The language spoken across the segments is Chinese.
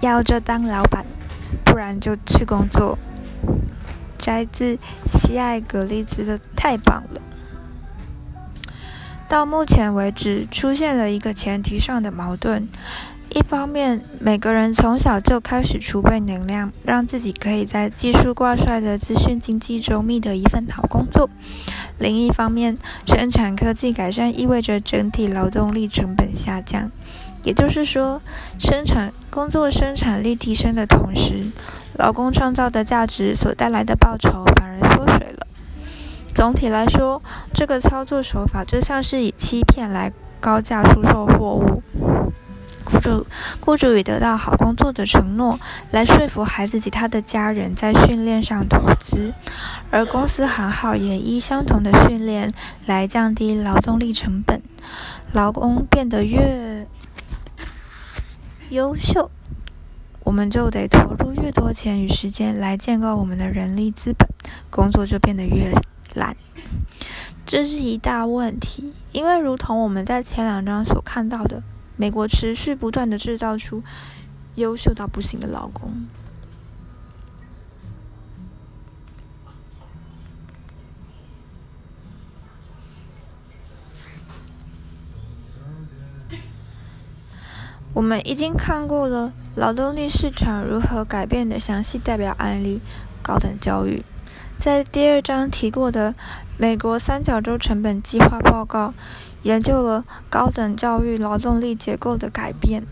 要就当老板，不然就去工作。摘自西爱格利兹的太棒了。到目前为止，出现了一个前提上的矛盾：一方面，每个人从小就开始储备能量，让自己可以在技术挂帅的资讯经济中觅得一份好工作；另一方面，生产科技改善意味着整体劳动力成本下降，也就是说，生产工作生产力提升的同时，劳工创造的价值所带来的报酬反而缩水了。总体来说，这个操作手法就像是以欺骗来高价出售货物。雇主雇主以得到好工作的承诺来说服孩子及他的家人在训练上投资，而公司行号也依相同的训练来降低劳动力成本，劳工变得越优秀，我们就得投入越多钱与时间来建构我们的人力资本，工作就变得越。懒，这是一大问题，因为如同我们在前两章所看到的，美国持续不断的制造出优秀到不行的劳工。我们已经看过了劳动力市场如何改变的详细代表案例——高等教育。在第二章提过的美国三角洲成本计划报告，研究了高等教育劳动力结构的改变。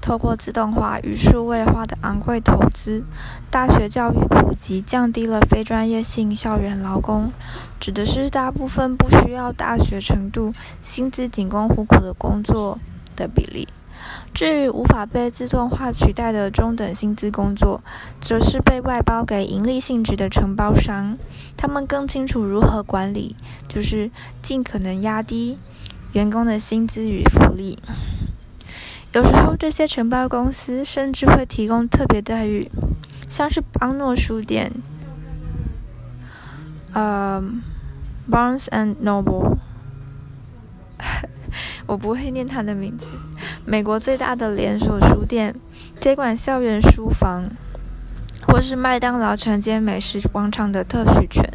透过自动化与数位化的昂贵投资，大学教育普及降低了非专业性校园劳工，指的是大部分不需要大学程度、薪资仅供糊口的工作的比例。至于无法被自动化取代的中等薪资工作，则是被外包给盈利性质的承包商，他们更清楚如何管理，就是尽可能压低员工的薪资与福利。有时候，这些承包公司甚至会提供特别待遇，像是邦诺书店，呃，Barnes and Noble。我不会念他的名字。美国最大的连锁书店，接管校园书房，或是麦当劳承接美食广场的特许权。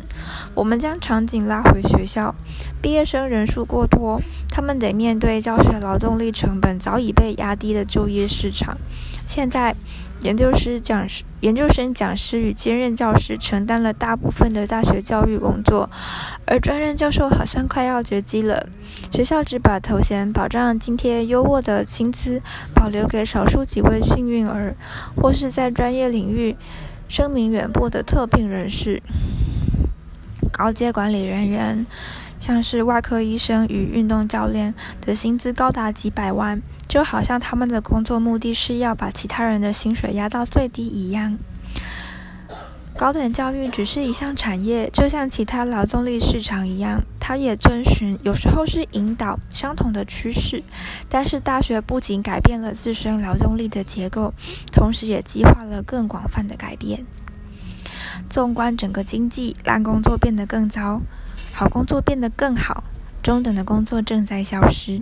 我们将场景拉回学校，毕业生人数过多，他们得面对教学劳动力成本早已被压低的就业市场。现在。研究师讲师、研究生讲师与兼任教师承担了大部分的大学教育工作，而专任教授好像快要绝迹了。学校只把头衔、保障津贴、优渥的薪资保留给少数几位幸运儿，或是在专业领域声名远播的特聘人士。高阶管理人员，像是外科医生与运动教练的薪资高达几百万。就好像他们的工作目的是要把其他人的薪水压到最低一样。高等教育只是一项产业，就像其他劳动力市场一样，它也遵循，有时候是引导相同的趋势。但是大学不仅改变了自身劳动力的结构，同时也激化了更广泛的改变。纵观整个经济，烂工作变得更糟，好工作变得更好。中等的工作正在消失。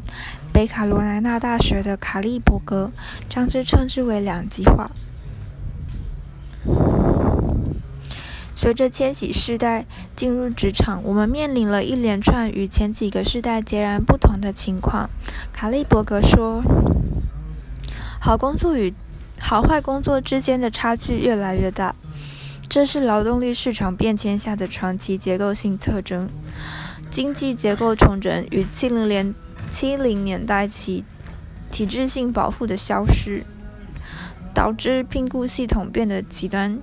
北卡罗来纳大学的卡利伯格将之称之为“两极化”。随着千禧世代进入职场，我们面临了一连串与前几个世代截然不同的情况。卡利伯格说：“好工作与好坏工作之间的差距越来越大，这是劳动力市场变迁下的长期结构性特征。”经济结构重整与七零年七零年代起体制性保护的消失，导致评估系统变得极端，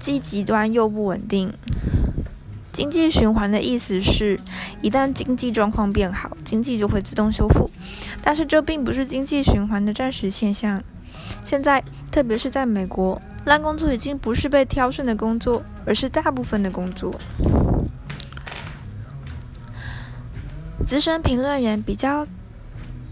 既极端又不稳定。经济循环的意思是，一旦经济状况变好，经济就会自动修复。但是这并不是经济循环的暂时现象。现在，特别是在美国，烂工作已经不是被挑选的工作，而是大部分的工作。资深评论员比较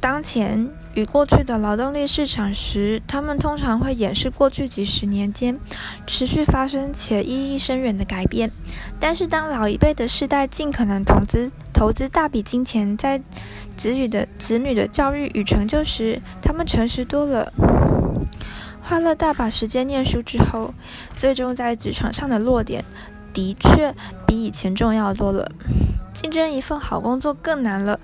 当前与过去的劳动力市场时，他们通常会演示过去几十年间持续发生且意义深远的改变。但是，当老一辈的世代尽可能投资投资大笔金钱在子女的子女的教育与成就时，他们诚实多了。花了大把时间念书之后，最终在职场上的落点，的确比以前重要多了。竞争一份好工作更难了，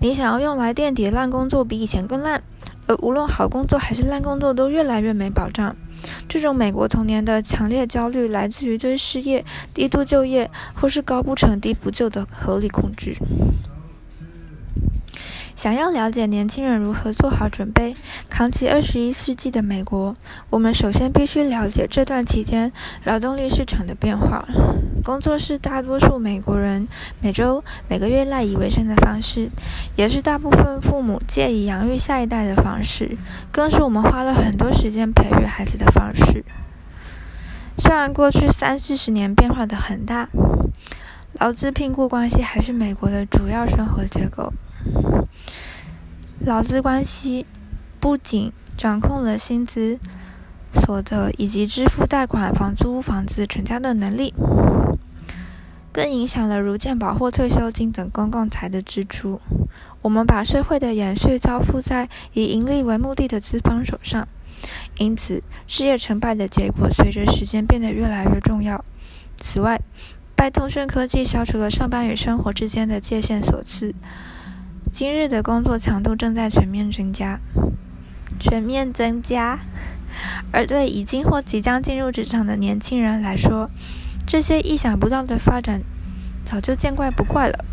你想要用来垫底烂工作比以前更烂，而无论好工作还是烂工作都越来越没保障。这种美国童年的强烈焦虑，来自于对失业、低度就业或是高不成低不就的合理恐惧。想要了解年轻人如何做好准备，扛起二十一世纪的美国，我们首先必须了解这段期间劳动力市场的变化。工作是大多数美国人每周、每个月赖以为生的方式，也是大部分父母借以养育下一代的方式，更是我们花了很多时间培育孩子的方式。虽然过去三四十年变化的很大，劳资聘雇关系还是美国的主要生活结构。劳资关系不仅掌控了薪资、所得以及支付贷款、房租、房子成家的能力，更影响了如健保或退休金等公共财的支出。我们把社会的延续交付在以盈利为目的的资方手上，因此事业成败的结果随着时间变得越来越重要。此外，拜通讯科技消除了上班与生活之间的界限所赐。今日的工作强度正在全面增加，全面增加。而对已经或即将进入职场的年轻人来说，这些意想不到的发展早就见怪不怪了。